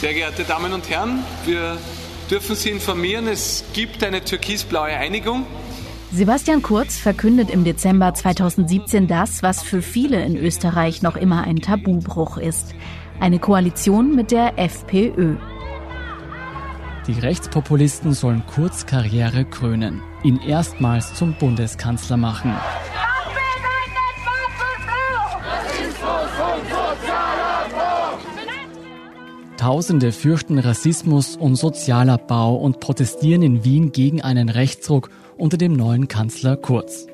Sehr geehrte Damen und Herren, wir dürfen Sie informieren, es gibt eine türkisblaue Einigung. Sebastian Kurz verkündet im Dezember 2017 das, was für viele in Österreich noch immer ein Tabubruch ist. Eine Koalition mit der FPÖ. Die Rechtspopulisten sollen Kurz Karriere krönen, ihn erstmals zum Bundeskanzler machen. Tausende fürchten Rassismus und Sozialabbau und protestieren in Wien gegen einen Rechtsruck unter dem neuen Kanzler Kurz.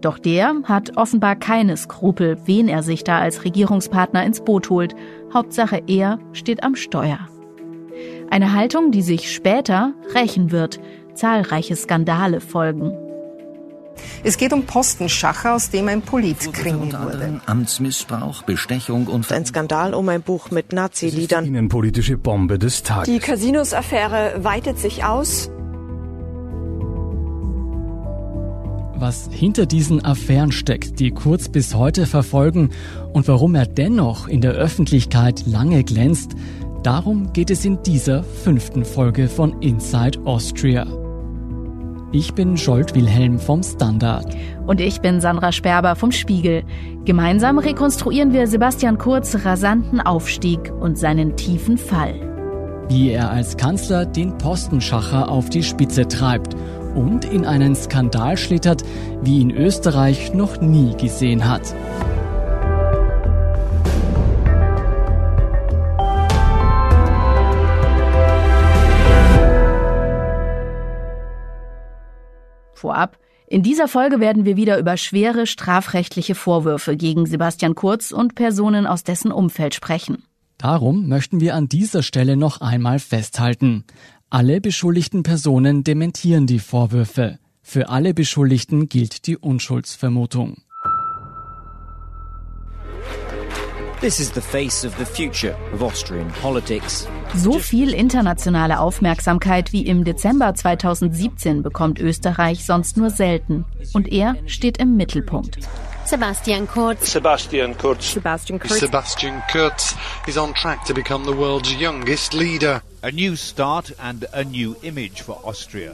Doch der hat offenbar keine Skrupel, wen er sich da als Regierungspartner ins Boot holt. Hauptsache er steht am Steuer. Eine Haltung, die sich später rächen wird. Zahlreiche Skandale folgen. Es geht um Postenschacher, aus dem ein Politkrimi wurde. Amtsmissbrauch, Bestechung und ein Skandal um ein Buch mit Nazi-Liedern. Die innenpolitische Bombe des Tages. Die Casinos-Affäre weitet sich aus. Was hinter diesen Affären steckt, die Kurz bis heute verfolgen und warum er dennoch in der Öffentlichkeit lange glänzt, darum geht es in dieser fünften Folge von Inside Austria. Ich bin Scholt Wilhelm vom Standard. Und ich bin Sandra Sperber vom Spiegel. Gemeinsam rekonstruieren wir Sebastian Kurz rasanten Aufstieg und seinen tiefen Fall. Wie er als Kanzler den Postenschacher auf die Spitze treibt und in einen Skandal schlittert, wie ihn Österreich noch nie gesehen hat. Vorab, in dieser Folge werden wir wieder über schwere strafrechtliche Vorwürfe gegen Sebastian Kurz und Personen aus dessen Umfeld sprechen. Darum möchten wir an dieser Stelle noch einmal festhalten. Alle beschuldigten Personen dementieren die Vorwürfe. Für alle Beschuldigten gilt die Unschuldsvermutung. So viel internationale Aufmerksamkeit wie im Dezember 2017 bekommt Österreich sonst nur selten. Und er steht im Mittelpunkt. Sebastian Kurz. Sebastian Kurz. Sebastian Kurz. Sebastian Kurz is on track to become the world's youngest leader. A new start and a new image for Austria.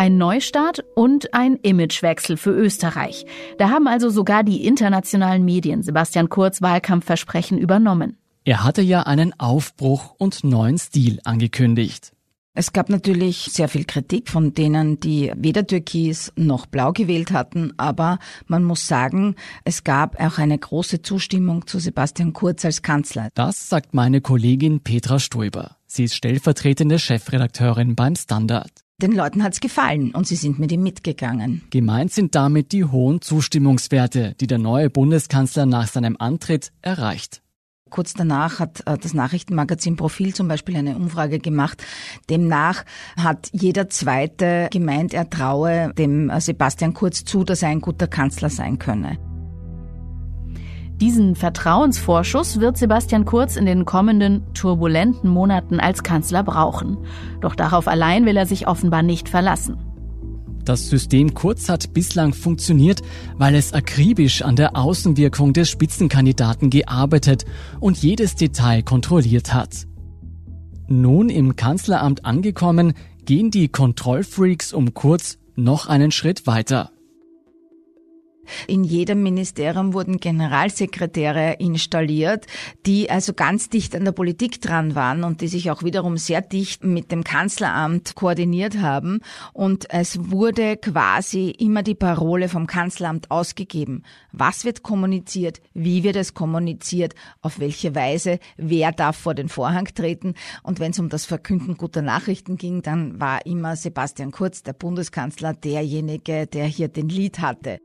Ein Neustart und ein Imagewechsel für Österreich. Da haben also sogar die internationalen Medien Sebastian Kurz Wahlkampfversprechen übernommen. Er hatte ja einen Aufbruch und neuen Stil angekündigt. Es gab natürlich sehr viel Kritik von denen, die weder Türkis noch Blau gewählt hatten, aber man muss sagen, es gab auch eine große Zustimmung zu Sebastian Kurz als Kanzler. Das sagt meine Kollegin Petra Stoiber. Sie ist stellvertretende Chefredakteurin beim Standard. Den Leuten hat's gefallen und sie sind mit ihm mitgegangen. Gemeint sind damit die hohen Zustimmungswerte, die der neue Bundeskanzler nach seinem Antritt erreicht. Kurz danach hat äh, das Nachrichtenmagazin Profil zum Beispiel eine Umfrage gemacht. Demnach hat jeder Zweite gemeint, er traue dem äh, Sebastian Kurz zu, dass er ein guter Kanzler sein könne. Diesen Vertrauensvorschuss wird Sebastian Kurz in den kommenden turbulenten Monaten als Kanzler brauchen. Doch darauf allein will er sich offenbar nicht verlassen. Das System Kurz hat bislang funktioniert, weil es akribisch an der Außenwirkung des Spitzenkandidaten gearbeitet und jedes Detail kontrolliert hat. Nun im Kanzleramt angekommen, gehen die Kontrollfreaks um Kurz noch einen Schritt weiter. In jedem Ministerium wurden Generalsekretäre installiert, die also ganz dicht an der Politik dran waren und die sich auch wiederum sehr dicht mit dem Kanzleramt koordiniert haben. Und es wurde quasi immer die Parole vom Kanzleramt ausgegeben. Was wird kommuniziert? Wie wird es kommuniziert? Auf welche Weise? Wer darf vor den Vorhang treten? Und wenn es um das Verkünden guter Nachrichten ging, dann war immer Sebastian Kurz, der Bundeskanzler, derjenige, der hier den Lied hatte.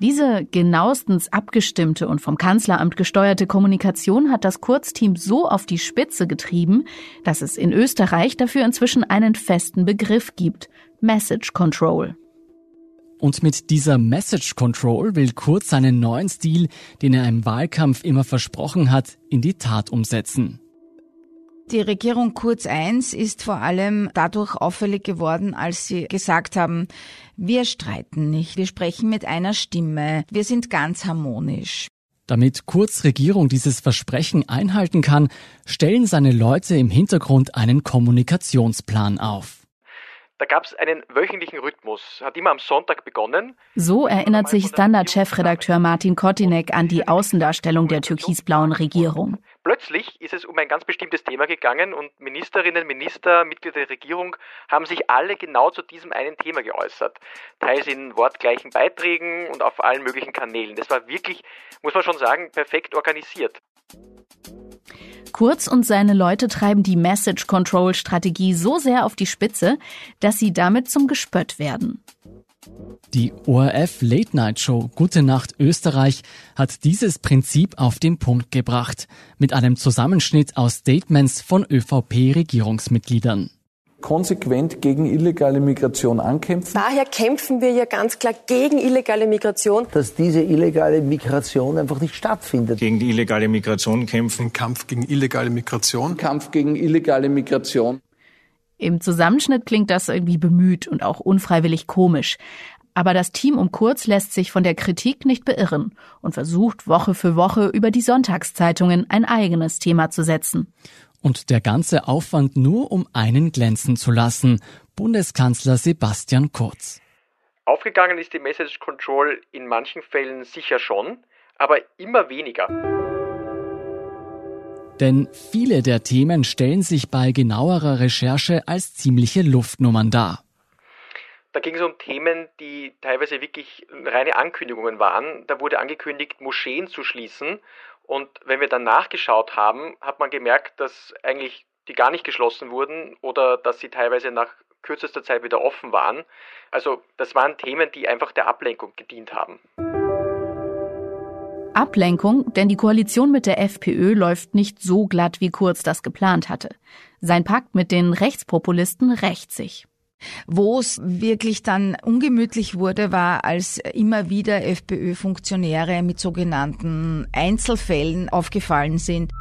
Diese genauestens abgestimmte und vom Kanzleramt gesteuerte Kommunikation hat das Kurzteam so auf die Spitze getrieben, dass es in Österreich dafür inzwischen einen festen Begriff gibt. Message Control. Und mit dieser Message Control will Kurz seinen neuen Stil, den er im Wahlkampf immer versprochen hat, in die Tat umsetzen. Die Regierung Kurz I ist vor allem dadurch auffällig geworden, als sie gesagt haben, wir streiten nicht, wir sprechen mit einer Stimme, wir sind ganz harmonisch. Damit Kurz Regierung dieses Versprechen einhalten kann, stellen seine Leute im Hintergrund einen Kommunikationsplan auf. Da gab es einen wöchentlichen Rhythmus, hat immer am Sonntag begonnen. So erinnert sich Standard-Chefredakteur Martin Kotinek an die Außendarstellung der türkisblauen Regierung. Plötzlich ist es um ein ganz bestimmtes Thema gegangen und Ministerinnen, Minister, Mitglieder der Regierung haben sich alle genau zu diesem einen Thema geäußert. Teils in wortgleichen Beiträgen und auf allen möglichen Kanälen. Das war wirklich, muss man schon sagen, perfekt organisiert. Kurz und seine Leute treiben die Message Control Strategie so sehr auf die Spitze, dass sie damit zum Gespött werden. Die ORF Late Night Show Gute Nacht Österreich hat dieses Prinzip auf den Punkt gebracht, mit einem Zusammenschnitt aus Statements von ÖVP-Regierungsmitgliedern konsequent gegen illegale Migration ankämpfen. Daher kämpfen wir ja ganz klar gegen illegale Migration. Dass diese illegale Migration einfach nicht stattfindet. Gegen die illegale Migration kämpfen. Kampf gegen illegale Migration. Kampf gegen illegale Migration. Im Zusammenschnitt klingt das irgendwie bemüht und auch unfreiwillig komisch. Aber das Team um Kurz lässt sich von der Kritik nicht beirren und versucht Woche für Woche über die Sonntagszeitungen ein eigenes Thema zu setzen. Und der ganze Aufwand nur, um einen glänzen zu lassen. Bundeskanzler Sebastian Kurz. Aufgegangen ist die Message Control in manchen Fällen sicher schon, aber immer weniger. Denn viele der Themen stellen sich bei genauerer Recherche als ziemliche Luftnummern dar. Da ging es um Themen, die teilweise wirklich reine Ankündigungen waren. Da wurde angekündigt, Moscheen zu schließen und wenn wir dann nachgeschaut haben, hat man gemerkt, dass eigentlich die gar nicht geschlossen wurden oder dass sie teilweise nach kürzester Zeit wieder offen waren. Also das waren Themen, die einfach der Ablenkung gedient haben. Ablenkung, denn die Koalition mit der FPÖ läuft nicht so glatt, wie Kurz das geplant hatte. Sein Pakt mit den Rechtspopulisten rächt sich. Wo es wirklich dann ungemütlich wurde, war, als immer wieder FPÖ-Funktionäre mit sogenannten Einzelfällen aufgefallen sind.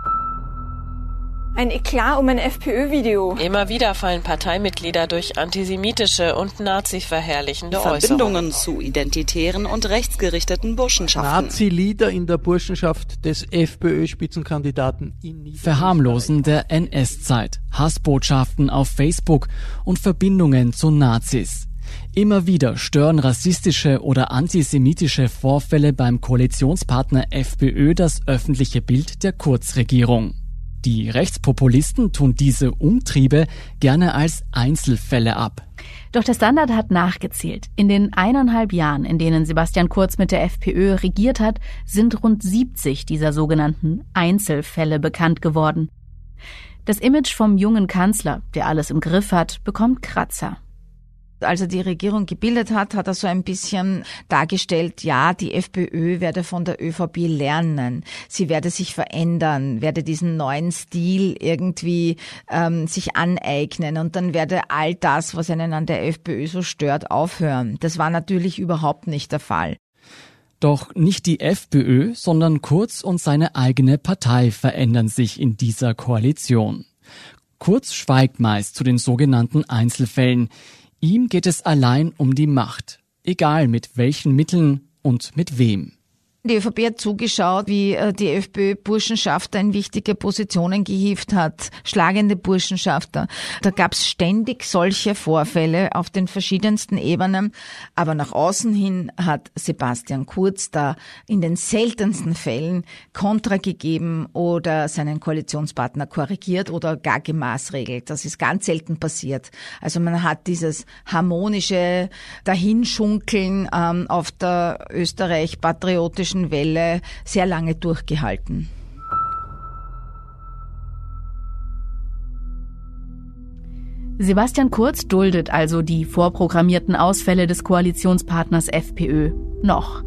Ein Eklat um ein FPÖ-Video. Immer wieder fallen Parteimitglieder durch antisemitische und nazi-verherrlichende Verbindungen Äußerungen. zu identitären und rechtsgerichteten Burschenschaften. Nazi-Lieder in der Burschenschaft des FPÖ-Spitzenkandidaten in Verharmlosen der NS-Zeit, Hassbotschaften auf Facebook und Verbindungen zu Nazis. Immer wieder stören rassistische oder antisemitische Vorfälle beim Koalitionspartner FPÖ das öffentliche Bild der Kurzregierung. Die Rechtspopulisten tun diese Umtriebe gerne als Einzelfälle ab. Doch der Standard hat nachgezählt. In den eineinhalb Jahren, in denen Sebastian Kurz mit der FPÖ regiert hat, sind rund 70 dieser sogenannten Einzelfälle bekannt geworden. Das Image vom jungen Kanzler, der alles im Griff hat, bekommt Kratzer. Als er die Regierung gebildet hat, hat er so ein bisschen dargestellt, ja, die FPÖ werde von der ÖVP lernen. Sie werde sich verändern, werde diesen neuen Stil irgendwie ähm, sich aneignen und dann werde all das, was einen an der FPÖ so stört, aufhören. Das war natürlich überhaupt nicht der Fall. Doch nicht die FPÖ, sondern Kurz und seine eigene Partei verändern sich in dieser Koalition. Kurz schweigt meist zu den sogenannten Einzelfällen. Ihm geht es allein um die Macht, egal mit welchen Mitteln und mit wem. Die ÖVP hat zugeschaut, wie äh, die FPÖ-Burschenschafter in wichtige Positionen gehievt hat, schlagende Burschenschafter. Da gab es ständig solche Vorfälle auf den verschiedensten Ebenen. Aber nach außen hin hat Sebastian Kurz da in den seltensten Fällen Kontra gegeben oder seinen Koalitionspartner korrigiert oder gar gemaßregelt. Das ist ganz selten passiert. Also man hat dieses harmonische Dahinschunkeln ähm, auf der österreich-patriotischen Welle sehr lange durchgehalten. Sebastian Kurz duldet also die vorprogrammierten Ausfälle des Koalitionspartners FPÖ. Noch.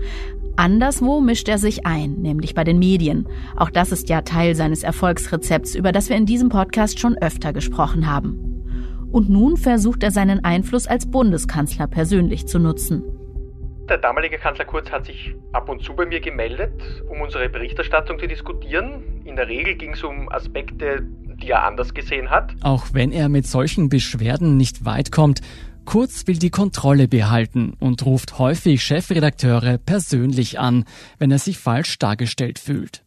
Anderswo mischt er sich ein, nämlich bei den Medien. Auch das ist ja Teil seines Erfolgsrezepts, über das wir in diesem Podcast schon öfter gesprochen haben. Und nun versucht er seinen Einfluss als Bundeskanzler persönlich zu nutzen. Der damalige Kanzler Kurz hat sich ab und zu bei mir gemeldet, um unsere Berichterstattung zu diskutieren. In der Regel ging es um Aspekte, die er anders gesehen hat. Auch wenn er mit solchen Beschwerden nicht weit kommt, Kurz will die Kontrolle behalten und ruft häufig Chefredakteure persönlich an, wenn er sich falsch dargestellt fühlt.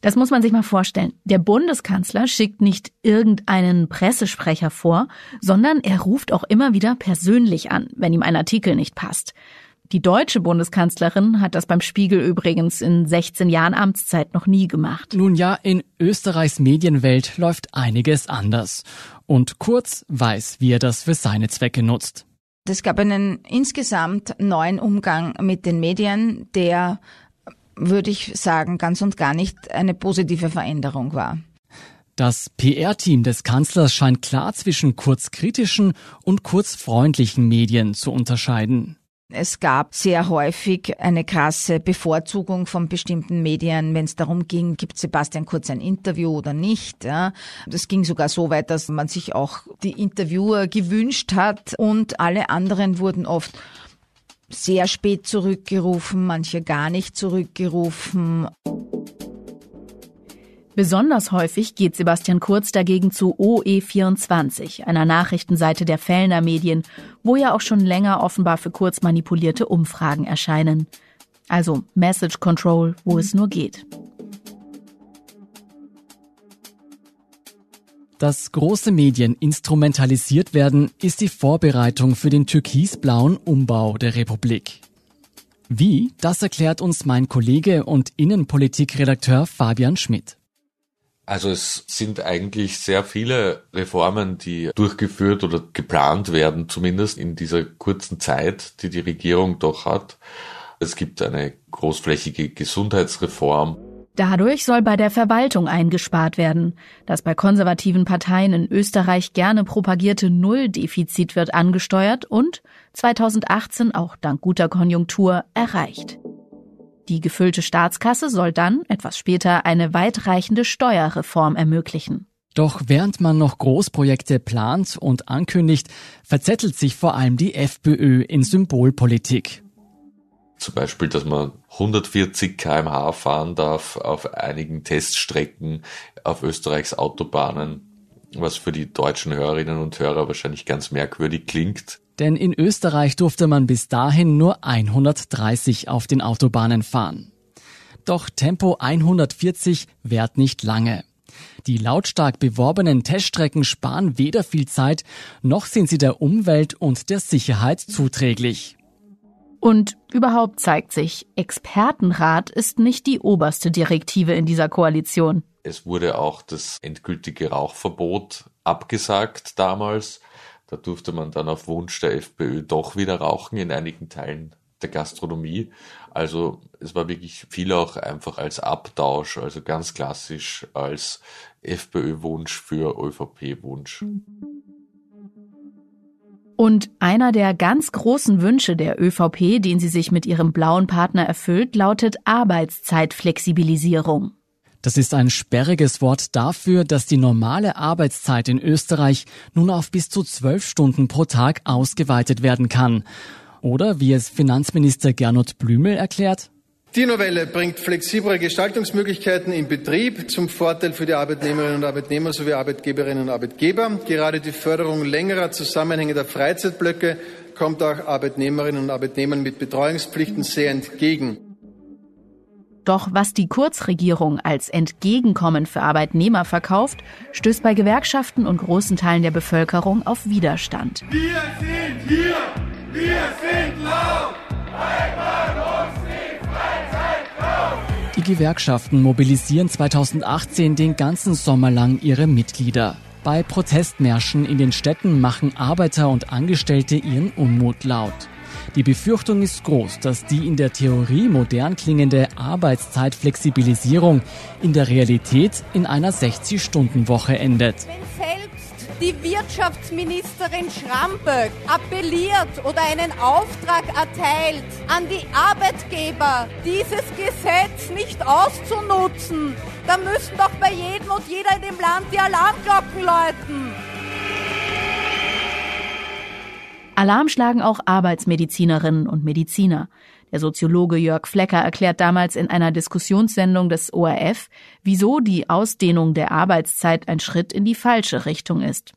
Das muss man sich mal vorstellen. Der Bundeskanzler schickt nicht irgendeinen Pressesprecher vor, sondern er ruft auch immer wieder persönlich an, wenn ihm ein Artikel nicht passt. Die deutsche Bundeskanzlerin hat das beim Spiegel übrigens in 16 Jahren Amtszeit noch nie gemacht. Nun ja, in Österreichs Medienwelt läuft einiges anders. Und Kurz weiß, wie er das für seine Zwecke nutzt. Es gab einen insgesamt neuen Umgang mit den Medien, der, würde ich sagen, ganz und gar nicht eine positive Veränderung war. Das PR-Team des Kanzlers scheint klar zwischen kurzkritischen und kurzfreundlichen Medien zu unterscheiden. Es gab sehr häufig eine krasse Bevorzugung von bestimmten Medien, wenn es darum ging, gibt Sebastian Kurz ein Interview oder nicht. Ja. Das ging sogar so weit, dass man sich auch die Interviewer gewünscht hat und alle anderen wurden oft sehr spät zurückgerufen, manche gar nicht zurückgerufen. Besonders häufig geht Sebastian Kurz dagegen zu OE24, einer Nachrichtenseite der Fellner Medien, wo ja auch schon länger offenbar für Kurz manipulierte Umfragen erscheinen. Also Message Control, wo es nur geht. Dass große Medien instrumentalisiert werden, ist die Vorbereitung für den türkisblauen Umbau der Republik. Wie, das erklärt uns mein Kollege und Innenpolitikredakteur Fabian Schmidt. Also es sind eigentlich sehr viele Reformen, die durchgeführt oder geplant werden, zumindest in dieser kurzen Zeit, die die Regierung doch hat. Es gibt eine großflächige Gesundheitsreform. Dadurch soll bei der Verwaltung eingespart werden. Das bei konservativen Parteien in Österreich gerne propagierte Nulldefizit wird angesteuert und 2018 auch dank guter Konjunktur erreicht. Die gefüllte Staatskasse soll dann, etwas später, eine weitreichende Steuerreform ermöglichen. Doch während man noch Großprojekte plant und ankündigt, verzettelt sich vor allem die FPÖ in Symbolpolitik. Zum Beispiel, dass man 140 kmh fahren darf auf einigen Teststrecken auf Österreichs Autobahnen, was für die deutschen Hörerinnen und Hörer wahrscheinlich ganz merkwürdig klingt. Denn in Österreich durfte man bis dahin nur 130 auf den Autobahnen fahren. Doch Tempo 140 währt nicht lange. Die lautstark beworbenen Teststrecken sparen weder viel Zeit, noch sind sie der Umwelt und der Sicherheit zuträglich. Und überhaupt zeigt sich, Expertenrat ist nicht die oberste Direktive in dieser Koalition. Es wurde auch das endgültige Rauchverbot abgesagt damals. Da durfte man dann auf Wunsch der FPÖ doch wieder rauchen in einigen Teilen der Gastronomie. Also es war wirklich viel auch einfach als Abtausch, also ganz klassisch als FPÖ-Wunsch für ÖVP-Wunsch. Und einer der ganz großen Wünsche der ÖVP, den sie sich mit ihrem blauen Partner erfüllt, lautet Arbeitszeitflexibilisierung. Das ist ein sperriges Wort dafür, dass die normale Arbeitszeit in Österreich nun auf bis zu zwölf Stunden pro Tag ausgeweitet werden kann. Oder wie es Finanzminister Gernot Blümel erklärt, die Novelle bringt flexiblere Gestaltungsmöglichkeiten im Betrieb zum Vorteil für die Arbeitnehmerinnen und Arbeitnehmer sowie Arbeitgeberinnen und Arbeitgeber. Gerade die Förderung längerer zusammenhängender Freizeitblöcke kommt auch Arbeitnehmerinnen und Arbeitnehmern mit Betreuungspflichten sehr entgegen. Doch was die Kurzregierung als Entgegenkommen für Arbeitnehmer verkauft, stößt bei Gewerkschaften und großen Teilen der Bevölkerung auf Widerstand. Wir sind hier, wir sind laut, die Gewerkschaften mobilisieren 2018 den ganzen Sommer lang ihre Mitglieder. Bei Protestmärschen in den Städten machen Arbeiter und Angestellte ihren Unmut laut. Die Befürchtung ist groß, dass die in der Theorie modern klingende Arbeitszeitflexibilisierung in der Realität in einer 60-Stunden-Woche endet. Wenn selbst die Wirtschaftsministerin Schramböck appelliert oder einen Auftrag erteilt an die Arbeitgeber, dieses Gesetz nicht auszunutzen, dann müssen doch bei jedem und jeder in dem Land die Alarmglocken läuten. Alarm schlagen auch Arbeitsmedizinerinnen und Mediziner. Der Soziologe Jörg Flecker erklärt damals in einer Diskussionssendung des ORF, wieso die Ausdehnung der Arbeitszeit ein Schritt in die falsche Richtung ist.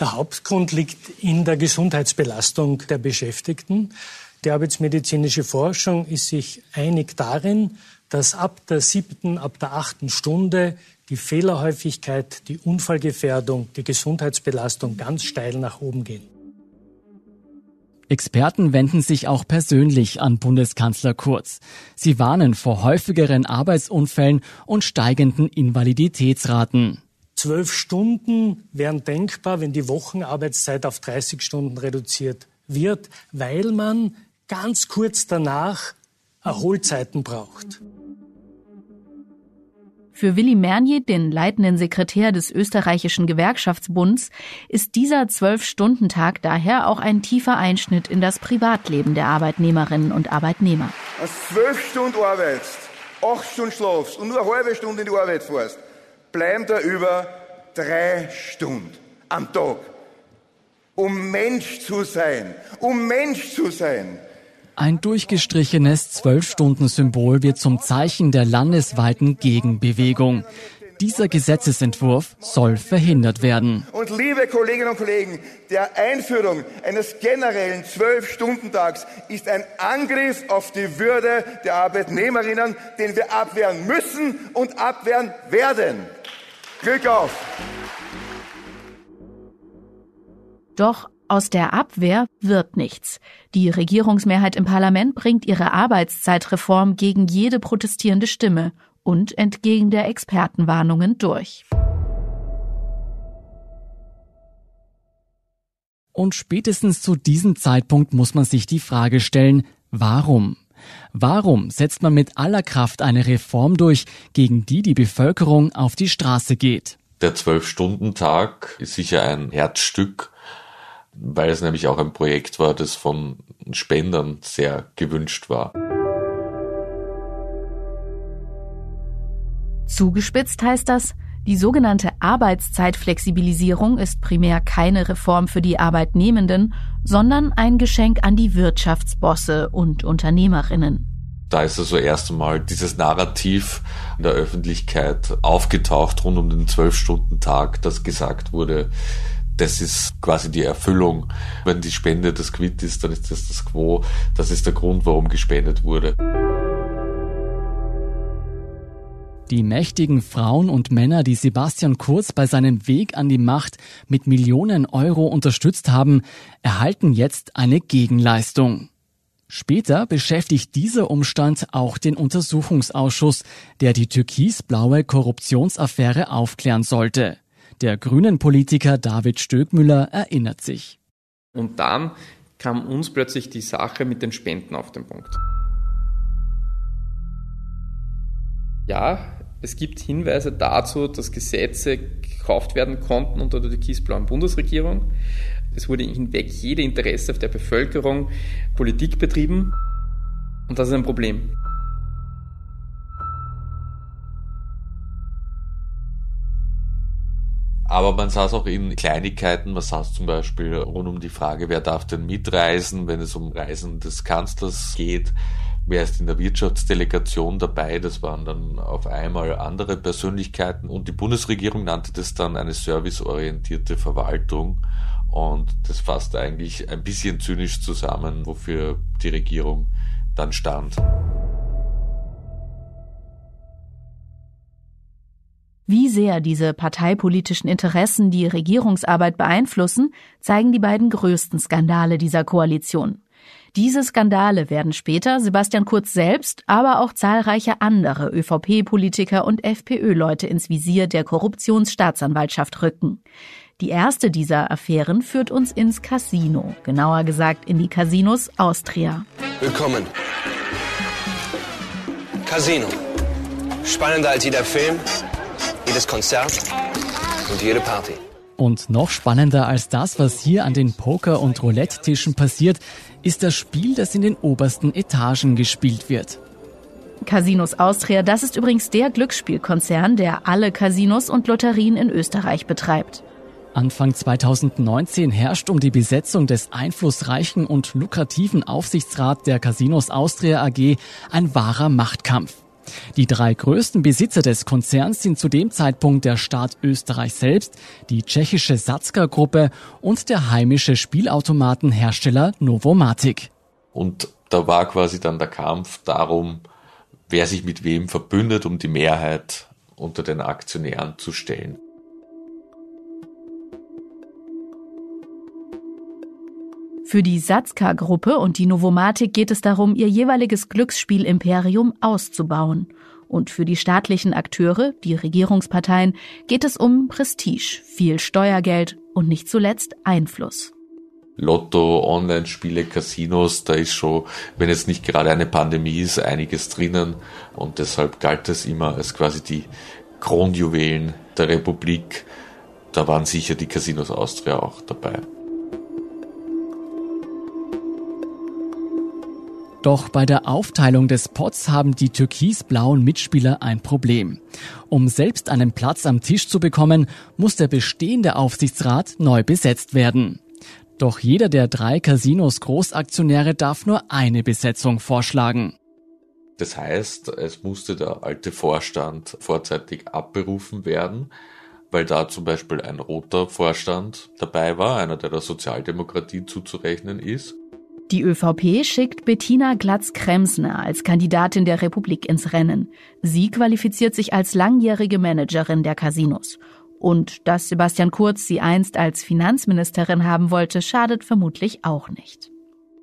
Der Hauptgrund liegt in der Gesundheitsbelastung der Beschäftigten. Die arbeitsmedizinische Forschung ist sich einig darin, dass ab der siebten, ab der achten Stunde die Fehlerhäufigkeit, die Unfallgefährdung, die Gesundheitsbelastung ganz steil nach oben gehen. Experten wenden sich auch persönlich an Bundeskanzler Kurz. Sie warnen vor häufigeren Arbeitsunfällen und steigenden Invaliditätsraten. Zwölf Stunden wären denkbar, wenn die Wochenarbeitszeit auf 30 Stunden reduziert wird, weil man ganz kurz danach Erholzeiten braucht. Für Willy Mernier, den leitenden Sekretär des österreichischen Gewerkschaftsbunds, ist dieser Zwölf-Stunden-Tag daher auch ein tiefer Einschnitt in das Privatleben der Arbeitnehmerinnen und Arbeitnehmer. Als zwölf Stunden arbeitest, acht Stunden schlafst und nur eine halbe Stunde in die Arbeit fährst, bleiben da über drei Stunden am Tag. Um Mensch zu sein, um Mensch zu sein. Ein durchgestrichenes Zwölf-Stunden-Symbol wird zum Zeichen der landesweiten Gegenbewegung. Dieser Gesetzesentwurf soll verhindert werden. Und liebe Kolleginnen und Kollegen, der Einführung eines generellen Zwölf-Stunden-Tags ist ein Angriff auf die Würde der Arbeitnehmerinnen, den wir abwehren müssen und abwehren werden. Glück auf! Doch aus der Abwehr wird nichts. Die Regierungsmehrheit im Parlament bringt ihre Arbeitszeitreform gegen jede protestierende Stimme und entgegen der Expertenwarnungen durch. Und spätestens zu diesem Zeitpunkt muss man sich die Frage stellen, warum? Warum setzt man mit aller Kraft eine Reform durch, gegen die die Bevölkerung auf die Straße geht? Der Zwölf-Stunden-Tag ist sicher ein Herzstück, weil es nämlich auch ein Projekt war, das von Spendern sehr gewünscht war. Zugespitzt heißt das, die sogenannte Arbeitszeitflexibilisierung ist primär keine Reform für die Arbeitnehmenden, sondern ein Geschenk an die Wirtschaftsbosse und Unternehmerinnen. Da ist also erst einmal dieses Narrativ in der Öffentlichkeit aufgetaucht rund um den Zwölf-Stunden-Tag, das gesagt wurde, das ist quasi die Erfüllung. Wenn die Spende das Quid ist, dann ist das das Quo. Das ist der Grund, warum gespendet wurde. Die mächtigen Frauen und Männer, die Sebastian Kurz bei seinem Weg an die Macht mit Millionen Euro unterstützt haben, erhalten jetzt eine Gegenleistung. Später beschäftigt dieser Umstand auch den Untersuchungsausschuss, der die türkisblaue Korruptionsaffäre aufklären sollte. Der grünen Politiker David Stöckmüller erinnert sich. Und dann kam uns plötzlich die Sache mit den Spenden auf den Punkt. Ja, es gibt Hinweise dazu, dass Gesetze gekauft werden konnten unter der türkisblauen Bundesregierung. Es wurde hinweg jede Interesse der Bevölkerung Politik betrieben. Und das ist ein Problem. Aber man saß auch in Kleinigkeiten, man saß zum Beispiel rund um die Frage, wer darf denn mitreisen, wenn es um Reisen des Kanzlers geht wer ist in der Wirtschaftsdelegation dabei. Das waren dann auf einmal andere Persönlichkeiten und die Bundesregierung nannte das dann eine serviceorientierte Verwaltung. Und das fasst eigentlich ein bisschen zynisch zusammen, wofür die Regierung dann stand. Wie sehr diese parteipolitischen Interessen die Regierungsarbeit beeinflussen, zeigen die beiden größten Skandale dieser Koalition. Diese Skandale werden später Sebastian Kurz selbst, aber auch zahlreiche andere ÖVP-Politiker und FPÖ-Leute ins Visier der Korruptionsstaatsanwaltschaft rücken. Die erste dieser Affären führt uns ins Casino, genauer gesagt in die Casinos Austria. Willkommen. Casino. Spannender als jeder Film, jedes Konzert und jede Party. Und noch spannender als das, was hier an den Poker- und Roulette-Tischen passiert, ist das Spiel, das in den obersten Etagen gespielt wird. Casinos Austria, das ist übrigens der Glücksspielkonzern, der alle Casinos und Lotterien in Österreich betreibt. Anfang 2019 herrscht um die Besetzung des einflussreichen und lukrativen Aufsichtsrat der Casinos Austria AG ein wahrer Machtkampf. Die drei größten Besitzer des Konzerns sind zu dem Zeitpunkt der Staat Österreich selbst, die tschechische Satzka-Gruppe und der heimische Spielautomatenhersteller Novomatic. Und da war quasi dann der Kampf darum, wer sich mit wem verbündet, um die Mehrheit unter den Aktionären zu stellen. Für die Satzka-Gruppe und die Novomatic geht es darum, ihr jeweiliges Glücksspiel-Imperium auszubauen. Und für die staatlichen Akteure, die Regierungsparteien, geht es um Prestige, viel Steuergeld und nicht zuletzt Einfluss. Lotto, Online-Spiele, Casinos, da ist schon, wenn jetzt nicht gerade eine Pandemie ist, einiges drinnen. Und deshalb galt das immer als quasi die Kronjuwelen der Republik. Da waren sicher die Casinos Austria auch dabei. Doch bei der Aufteilung des Pots haben die türkisblauen Mitspieler ein Problem. Um selbst einen Platz am Tisch zu bekommen, muss der bestehende Aufsichtsrat neu besetzt werden. Doch jeder der drei Casinos Großaktionäre darf nur eine Besetzung vorschlagen. Das heißt, es musste der alte Vorstand vorzeitig abberufen werden, weil da zum Beispiel ein roter Vorstand dabei war, einer, der der Sozialdemokratie zuzurechnen ist. Die ÖVP schickt Bettina Glatz-Kremsner als Kandidatin der Republik ins Rennen. Sie qualifiziert sich als langjährige Managerin der Casinos und dass Sebastian Kurz sie einst als Finanzministerin haben wollte, schadet vermutlich auch nicht.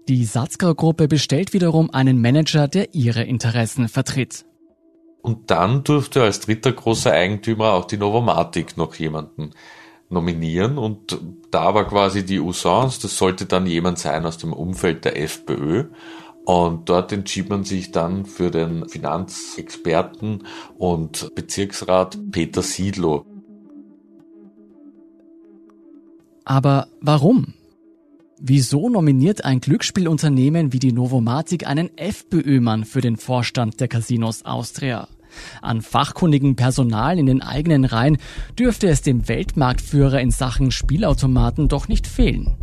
Die Satzker-Gruppe bestellt wiederum einen Manager, der ihre Interessen vertritt. Und dann durfte als dritter großer Eigentümer auch die Novomatic noch jemanden nominieren und da war quasi die Usance, das sollte dann jemand sein aus dem Umfeld der FPÖ. Und dort entschied man sich dann für den Finanzexperten und Bezirksrat Peter Siedlow. Aber warum? Wieso nominiert ein Glücksspielunternehmen wie die Novomatic einen FPÖ-Mann für den Vorstand der Casinos Austria? An fachkundigem Personal in den eigenen Reihen dürfte es dem Weltmarktführer in Sachen Spielautomaten doch nicht fehlen.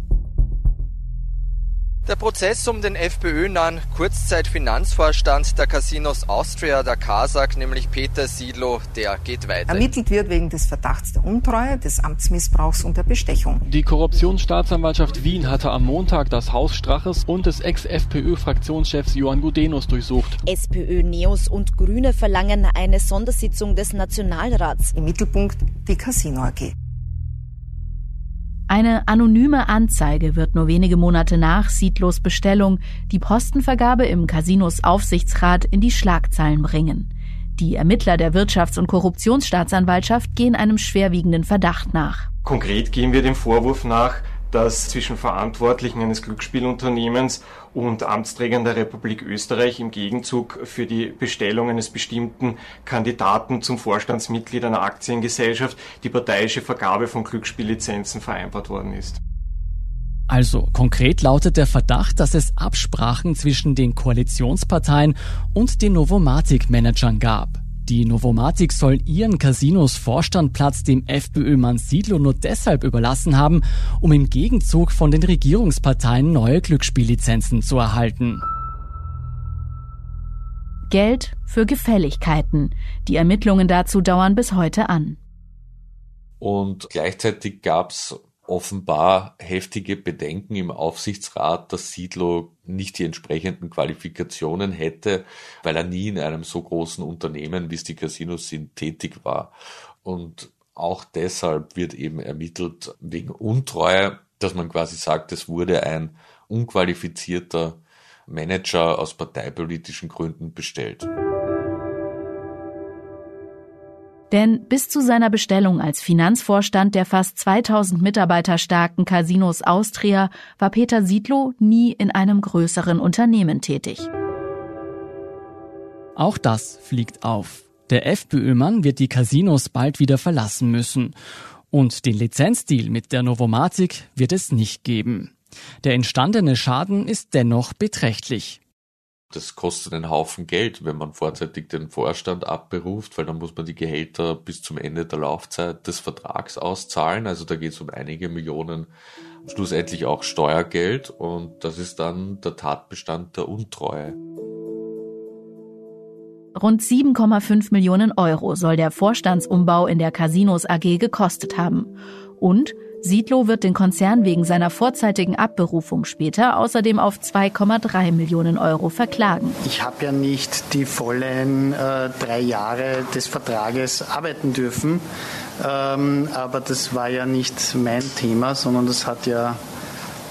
Der Prozess um den FPÖ-nahen Kurzzeitfinanzvorstand der Casinos Austria, der Kasak, nämlich Peter Siedlow, der geht weiter. Ermittelt wird wegen des Verdachts der Untreue, des Amtsmissbrauchs und der Bestechung. Die Korruptionsstaatsanwaltschaft Wien hatte am Montag das Haus Straches und des Ex-FPÖ-Fraktionschefs Johann Gudenus durchsucht. SPÖ, Neos und Grüne verlangen eine Sondersitzung des Nationalrats. Im Mittelpunkt die Casino AG. Eine anonyme Anzeige wird nur wenige Monate nach Siedlos Bestellung die Postenvergabe im Casinos Aufsichtsrat in die Schlagzeilen bringen. Die Ermittler der Wirtschafts- und Korruptionsstaatsanwaltschaft gehen einem schwerwiegenden Verdacht nach. Konkret gehen wir dem Vorwurf nach, dass zwischen Verantwortlichen eines Glücksspielunternehmens und Amtsträgern der Republik Österreich im Gegenzug für die Bestellung eines bestimmten Kandidaten zum Vorstandsmitglied einer Aktiengesellschaft die parteiische Vergabe von Glücksspiellizenzen vereinbart worden ist. Also konkret lautet der Verdacht, dass es Absprachen zwischen den Koalitionsparteien und den Novomatic-Managern gab. Die Novomatic soll ihren Casinos Vorstandplatz dem FPÖ-Mann Siedlow nur deshalb überlassen haben, um im Gegenzug von den Regierungsparteien neue Glücksspiellizenzen zu erhalten. Geld für Gefälligkeiten. Die Ermittlungen dazu dauern bis heute an. Und gleichzeitig gab es offenbar heftige Bedenken im Aufsichtsrat, dass Siedlow nicht die entsprechenden Qualifikationen hätte, weil er nie in einem so großen Unternehmen, wie es die Casinos sind, tätig war. Und auch deshalb wird eben ermittelt wegen Untreue, dass man quasi sagt, es wurde ein unqualifizierter Manager aus parteipolitischen Gründen bestellt. Denn bis zu seiner Bestellung als Finanzvorstand der fast 2000 Mitarbeiter starken Casinos Austria war Peter Siedlow nie in einem größeren Unternehmen tätig. Auch das fliegt auf. Der FPÖ-Mann wird die Casinos bald wieder verlassen müssen. Und den Lizenzdeal mit der Novomatic wird es nicht geben. Der entstandene Schaden ist dennoch beträchtlich das kostet einen Haufen Geld, wenn man vorzeitig den Vorstand abberuft, weil dann muss man die Gehälter bis zum Ende der Laufzeit des Vertrags auszahlen. Also da geht es um einige Millionen, schlussendlich auch Steuergeld und das ist dann der Tatbestand der Untreue. Rund 7,5 Millionen Euro soll der Vorstandsumbau in der Casinos AG gekostet haben. Und Siedlow wird den Konzern wegen seiner vorzeitigen Abberufung später außerdem auf 2,3 Millionen Euro verklagen. Ich habe ja nicht die vollen äh, drei Jahre des Vertrages arbeiten dürfen, ähm, aber das war ja nicht mein Thema, sondern das hat ja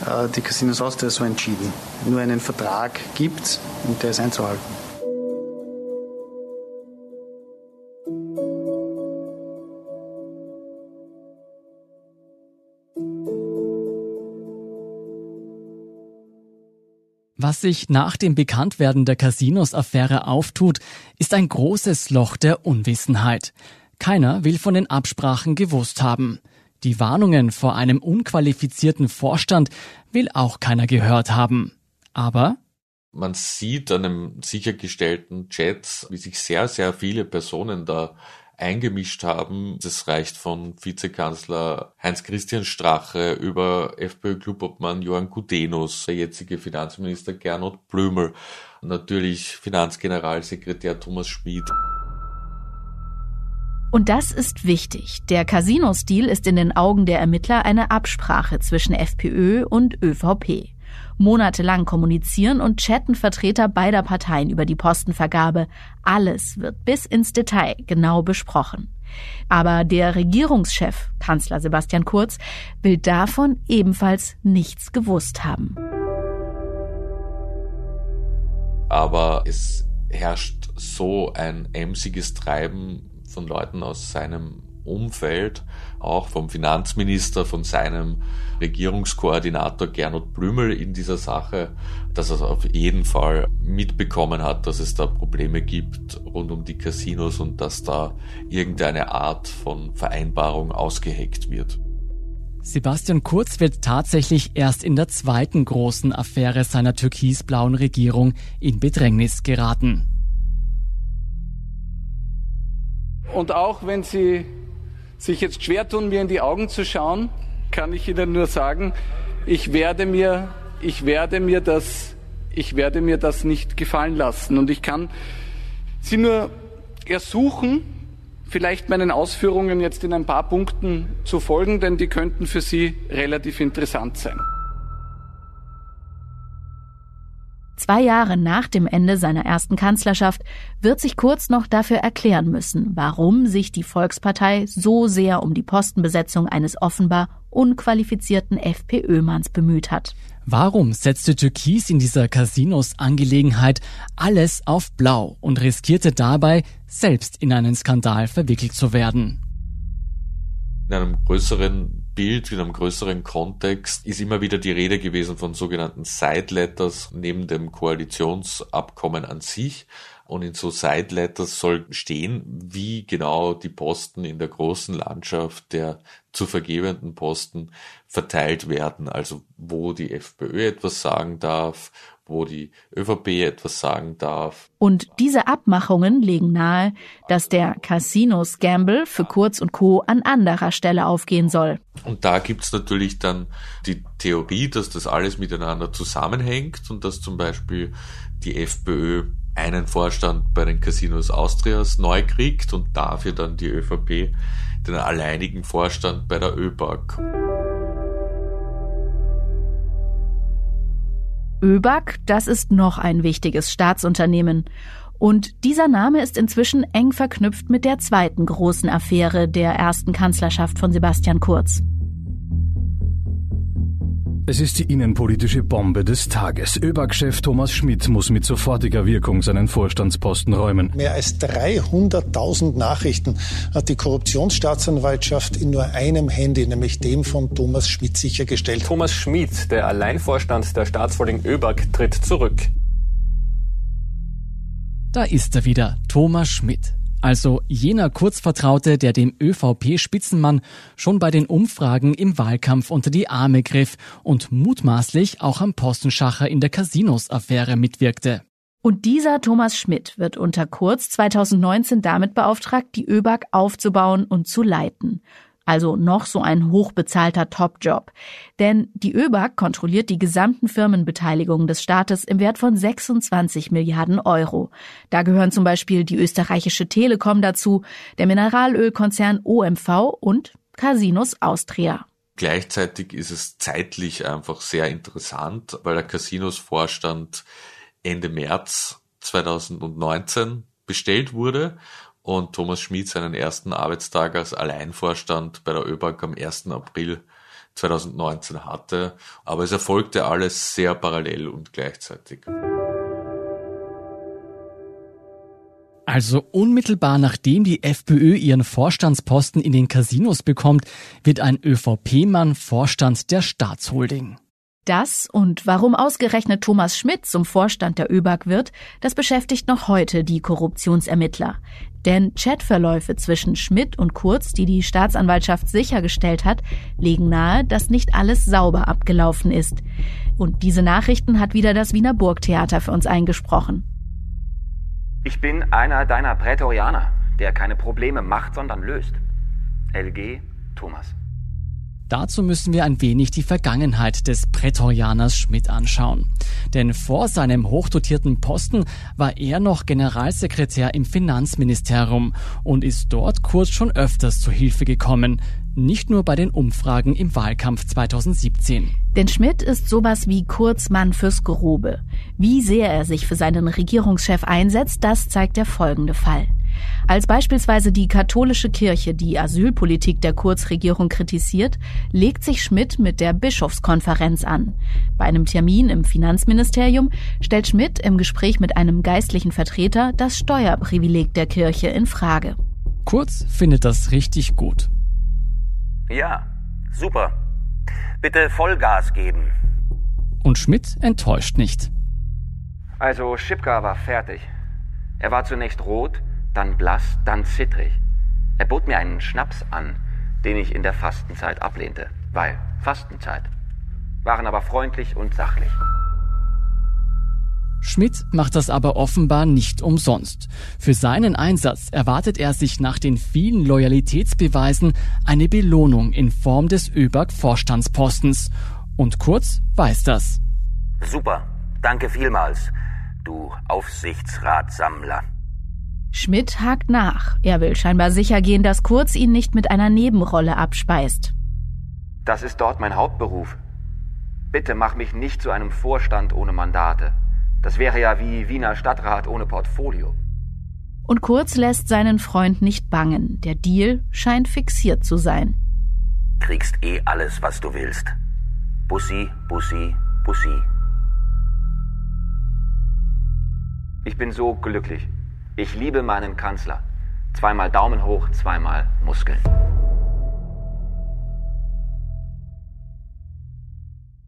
äh, die Casinos Austria so entschieden. Nur einen Vertrag gibt und der ist einzuhalten. Was sich nach dem Bekanntwerden der Casinos-Affäre auftut, ist ein großes Loch der Unwissenheit. Keiner will von den Absprachen gewusst haben. Die Warnungen vor einem unqualifizierten Vorstand will auch keiner gehört haben. Aber man sieht an einem sichergestellten Chat, wie sich sehr, sehr viele Personen da eingemischt haben. Das reicht von Vizekanzler Heinz-Christian Strache über FPÖ-Klubobmann Johann Gudenus, der jetzige Finanzminister Gernot Blömel, natürlich Finanzgeneralsekretär Thomas Schmid. Und das ist wichtig. Der Casino-Stil ist in den Augen der Ermittler eine Absprache zwischen FPÖ und ÖVP. Monatelang kommunizieren und chatten Vertreter beider Parteien über die Postenvergabe. Alles wird bis ins Detail genau besprochen. Aber der Regierungschef, Kanzler Sebastian Kurz, will davon ebenfalls nichts gewusst haben. Aber es herrscht so ein emsiges Treiben von Leuten aus seinem Umfeld, auch vom Finanzminister, von seinem Regierungskoordinator Gernot Blümel in dieser Sache, dass er auf jeden Fall mitbekommen hat, dass es da Probleme gibt rund um die Casinos und dass da irgendeine Art von Vereinbarung ausgeheckt wird. Sebastian Kurz wird tatsächlich erst in der zweiten großen Affäre seiner türkisblauen Regierung in Bedrängnis geraten. Und auch wenn Sie sich jetzt schwer tun, mir in die Augen zu schauen, kann ich Ihnen nur sagen, ich werde mir, ich werde mir das, ich werde mir das nicht gefallen lassen. Und ich kann Sie nur ersuchen, vielleicht meinen Ausführungen jetzt in ein paar Punkten zu folgen, denn die könnten für Sie relativ interessant sein. Zwei Jahre nach dem Ende seiner ersten Kanzlerschaft wird sich Kurz noch dafür erklären müssen, warum sich die Volkspartei so sehr um die Postenbesetzung eines offenbar unqualifizierten FPÖ-Manns bemüht hat. Warum setzte Türkis in dieser Casinos-Angelegenheit alles auf Blau und riskierte dabei, selbst in einen Skandal verwickelt zu werden? In einem größeren Bild, in einem größeren Kontext ist immer wieder die Rede gewesen von sogenannten Side Letters neben dem Koalitionsabkommen an sich. Und in so Side Letters soll stehen, wie genau die Posten in der großen Landschaft der zu vergebenden Posten verteilt werden. Also wo die FPÖ etwas sagen darf, wo die ÖVP etwas sagen darf. Und diese Abmachungen legen nahe, dass der Casinos-Gamble für Kurz und Co. an anderer Stelle aufgehen soll. Und da gibt's natürlich dann die Theorie, dass das alles miteinander zusammenhängt und dass zum Beispiel die FPÖ einen Vorstand bei den Casinos Austrias neu kriegt und dafür dann die ÖVP den alleinigen Vorstand bei der ÖBAG. ÖBAG, das ist noch ein wichtiges Staatsunternehmen. Und dieser Name ist inzwischen eng verknüpft mit der zweiten großen Affäre der ersten Kanzlerschaft von Sebastian Kurz. Es ist die innenpolitische Bombe des Tages. ÖBAG-Chef Thomas Schmidt muss mit sofortiger Wirkung seinen Vorstandsposten räumen. Mehr als 300.000 Nachrichten hat die Korruptionsstaatsanwaltschaft in nur einem Handy, nämlich dem von Thomas Schmidt, sichergestellt. Thomas Schmidt, der Alleinvorstand der Staatsholding ÖBAG, tritt zurück. Da ist er wieder, Thomas Schmidt. Also jener Kurzvertraute, der dem ÖVP-Spitzenmann schon bei den Umfragen im Wahlkampf unter die Arme griff und mutmaßlich auch am Postenschacher in der Casinos-Affäre mitwirkte. Und dieser Thomas Schmidt wird unter Kurz 2019 damit beauftragt, die ÖBAG aufzubauen und zu leiten. Also noch so ein hochbezahlter Topjob. Denn die ÖBAG kontrolliert die gesamten Firmenbeteiligungen des Staates im Wert von 26 Milliarden Euro. Da gehören zum Beispiel die österreichische Telekom dazu, der Mineralölkonzern OMV und Casinos Austria. Gleichzeitig ist es zeitlich einfach sehr interessant, weil der Casinos-Vorstand Ende März 2019 bestellt wurde und Thomas Schmid seinen ersten Arbeitstag als Alleinvorstand bei der ÖBAG am 1. April 2019 hatte. Aber es erfolgte alles sehr parallel und gleichzeitig. Also unmittelbar nachdem die FPÖ ihren Vorstandsposten in den Casinos bekommt, wird ein ÖVP-Mann Vorstand der Staatsholding. Das und warum ausgerechnet Thomas Schmidt zum Vorstand der ÖBAG wird, das beschäftigt noch heute die Korruptionsermittler. Denn Chatverläufe zwischen Schmidt und Kurz, die die Staatsanwaltschaft sichergestellt hat, legen nahe, dass nicht alles sauber abgelaufen ist. Und diese Nachrichten hat wieder das Wiener Burgtheater für uns eingesprochen. Ich bin einer deiner Prätorianer, der keine Probleme macht, sondern löst. LG Thomas. Dazu müssen wir ein wenig die Vergangenheit des Prätorianers Schmidt anschauen. Denn vor seinem hochdotierten Posten war er noch Generalsekretär im Finanzministerium und ist dort kurz schon öfters zu Hilfe gekommen. Nicht nur bei den Umfragen im Wahlkampf 2017. Denn Schmidt ist sowas wie Kurzmann fürs Grobe. Wie sehr er sich für seinen Regierungschef einsetzt, das zeigt der folgende Fall. Als beispielsweise die katholische Kirche die Asylpolitik der Kurzregierung kritisiert, legt sich Schmidt mit der Bischofskonferenz an. Bei einem Termin im Finanzministerium stellt Schmidt im Gespräch mit einem geistlichen Vertreter das Steuerprivileg der Kirche in Frage. Kurz findet das richtig gut. Ja, super. Bitte Vollgas geben. Und Schmidt enttäuscht nicht. Also Schipka war fertig. Er war zunächst rot, dann blass, dann zittrig. Er bot mir einen Schnaps an, den ich in der Fastenzeit ablehnte, weil Fastenzeit. Waren aber freundlich und sachlich. Schmidt macht das aber offenbar nicht umsonst. Für seinen Einsatz erwartet er sich nach den vielen Loyalitätsbeweisen eine Belohnung in Form des ÖBAG-Vorstandspostens. Und Kurz weiß das. Super, danke vielmals, du Aufsichtsratsammler. Schmidt hakt nach. Er will scheinbar sicher gehen, dass Kurz ihn nicht mit einer Nebenrolle abspeist. Das ist dort mein Hauptberuf. Bitte mach mich nicht zu einem Vorstand ohne Mandate. Das wäre ja wie Wiener Stadtrat ohne Portfolio. Und Kurz lässt seinen Freund nicht bangen. Der Deal scheint fixiert zu sein. Kriegst eh alles, was du willst. Bussi, Bussi, Bussi. Ich bin so glücklich. Ich liebe meinen Kanzler. Zweimal Daumen hoch, zweimal Muskeln.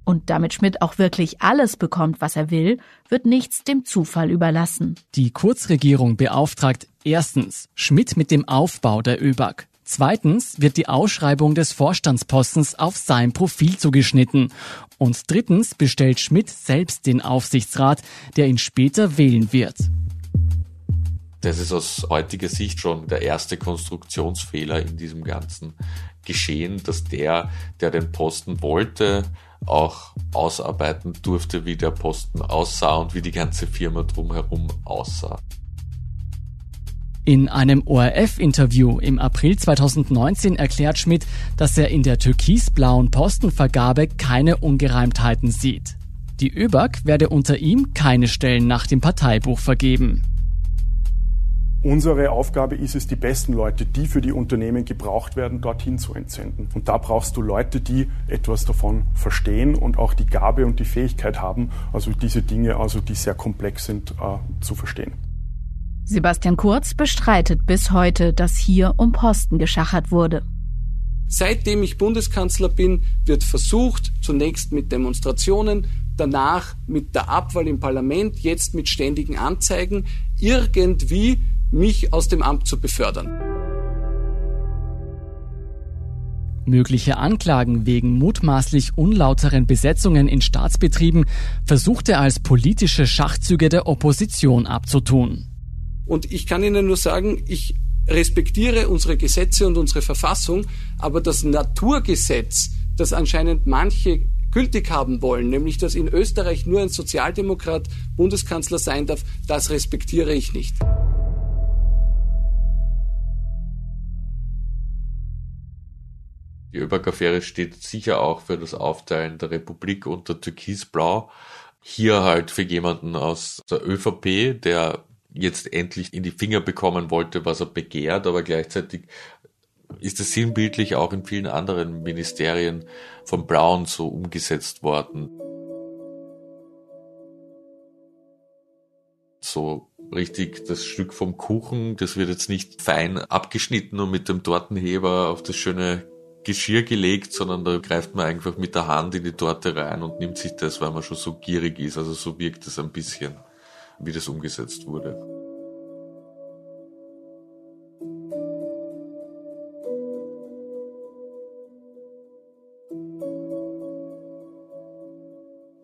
Und damit Schmidt auch wirklich alles bekommt, was er will, wird nichts dem Zufall überlassen. Die Kurzregierung beauftragt erstens Schmidt mit dem Aufbau der ÖBAG. Zweitens wird die Ausschreibung des Vorstandspostens auf sein Profil zugeschnitten. Und drittens bestellt Schmidt selbst den Aufsichtsrat, der ihn später wählen wird. Das ist aus heutiger Sicht schon der erste Konstruktionsfehler in diesem ganzen Geschehen, dass der, der den Posten wollte, auch ausarbeiten durfte, wie der Posten aussah und wie die ganze Firma drumherum aussah. In einem ORF-Interview im April 2019 erklärt Schmidt, dass er in der türkisblauen Postenvergabe keine Ungereimtheiten sieht. Die ÖBAG werde unter ihm keine Stellen nach dem Parteibuch vergeben. Unsere Aufgabe ist es, die besten Leute, die für die Unternehmen gebraucht werden, dorthin zu entsenden. Und da brauchst du Leute, die etwas davon verstehen und auch die Gabe und die Fähigkeit haben, also diese Dinge, also die sehr komplex sind, äh, zu verstehen. Sebastian Kurz bestreitet bis heute, dass hier um Posten geschachert wurde. Seitdem ich Bundeskanzler bin, wird versucht, zunächst mit Demonstrationen, danach mit der Abwahl im Parlament, jetzt mit ständigen Anzeigen, irgendwie mich aus dem Amt zu befördern. Mögliche Anklagen wegen mutmaßlich unlauteren Besetzungen in Staatsbetrieben versucht er als politische Schachzüge der Opposition abzutun. Und ich kann Ihnen nur sagen, ich respektiere unsere Gesetze und unsere Verfassung, aber das Naturgesetz, das anscheinend manche gültig haben wollen, nämlich dass in Österreich nur ein Sozialdemokrat Bundeskanzler sein darf, das respektiere ich nicht. Die Öberg-Affäre steht sicher auch für das Aufteilen der Republik unter Türkisblau. Hier halt für jemanden aus der ÖVP, der jetzt endlich in die Finger bekommen wollte, was er begehrt, aber gleichzeitig ist es sinnbildlich auch in vielen anderen Ministerien von Brown so umgesetzt worden. So richtig das Stück vom Kuchen, das wird jetzt nicht fein abgeschnitten und mit dem Tortenheber auf das schöne Geschirr gelegt, sondern da greift man einfach mit der Hand in die Torte rein und nimmt sich das, weil man schon so gierig ist. Also so wirkt es ein bisschen, wie das umgesetzt wurde.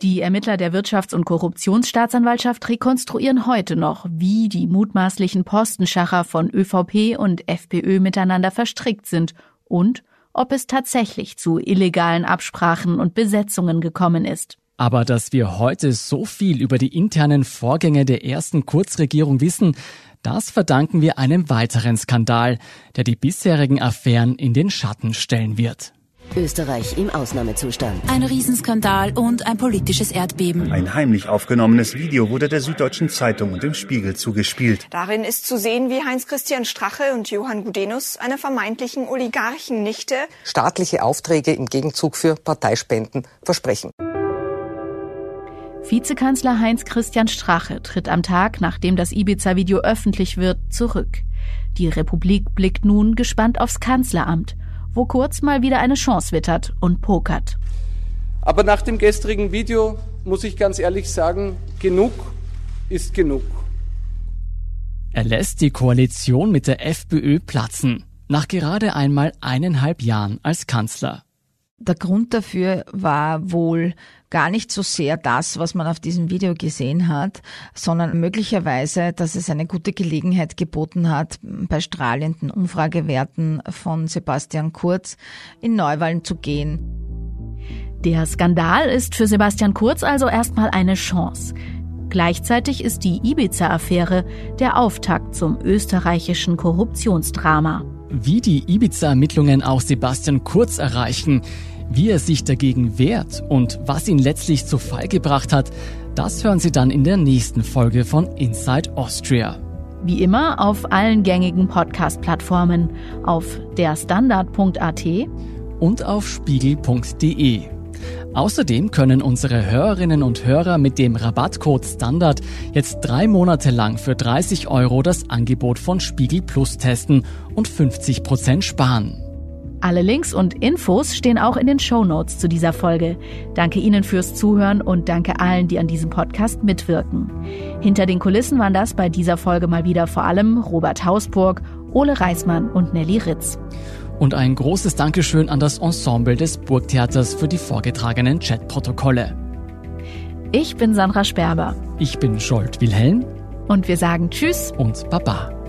Die Ermittler der Wirtschafts- und Korruptionsstaatsanwaltschaft rekonstruieren heute noch, wie die mutmaßlichen Postenschacher von ÖVP und FPÖ miteinander verstrickt sind und ob es tatsächlich zu illegalen Absprachen und Besetzungen gekommen ist. Aber dass wir heute so viel über die internen Vorgänge der ersten Kurzregierung wissen, das verdanken wir einem weiteren Skandal, der die bisherigen Affären in den Schatten stellen wird. Österreich im Ausnahmezustand. Ein Riesenskandal und ein politisches Erdbeben. Ein heimlich aufgenommenes Video wurde der Süddeutschen Zeitung und dem Spiegel zugespielt. Darin ist zu sehen, wie Heinz-Christian Strache und Johann Gudenus einer vermeintlichen Oligarchennichte staatliche Aufträge im Gegenzug für Parteispenden versprechen. Vizekanzler Heinz-Christian Strache tritt am Tag, nachdem das Ibiza-Video öffentlich wird, zurück. Die Republik blickt nun gespannt aufs Kanzleramt wo Kurz mal wieder eine Chance wittert und pokert. Aber nach dem gestrigen Video muss ich ganz ehrlich sagen, genug ist genug. Er lässt die Koalition mit der FPÖ platzen, nach gerade einmal eineinhalb Jahren als Kanzler. Der Grund dafür war wohl gar nicht so sehr das, was man auf diesem Video gesehen hat, sondern möglicherweise, dass es eine gute Gelegenheit geboten hat, bei strahlenden Umfragewerten von Sebastian Kurz in Neuwahlen zu gehen. Der Skandal ist für Sebastian Kurz also erstmal eine Chance. Gleichzeitig ist die Ibiza-Affäre der Auftakt zum österreichischen Korruptionsdrama. Wie die Ibiza-Ermittlungen auch Sebastian Kurz erreichen, wie er sich dagegen wehrt und was ihn letztlich zu Fall gebracht hat, das hören Sie dann in der nächsten Folge von Inside Austria. Wie immer auf allen gängigen Podcast-Plattformen, auf derstandard.at und auf spiegel.de. Außerdem können unsere Hörerinnen und Hörer mit dem Rabattcode Standard jetzt drei Monate lang für 30 Euro das Angebot von Spiegel Plus testen und 50 Prozent sparen. Alle Links und Infos stehen auch in den Show Notes zu dieser Folge. Danke Ihnen fürs Zuhören und danke allen, die an diesem Podcast mitwirken. Hinter den Kulissen waren das bei dieser Folge mal wieder vor allem Robert Hausburg, Ole Reismann und Nelly Ritz. Und ein großes Dankeschön an das Ensemble des Burgtheaters für die vorgetragenen Chatprotokolle. Ich bin Sandra Sperber. Ich bin Scholt Wilhelm. Und wir sagen Tschüss und Baba.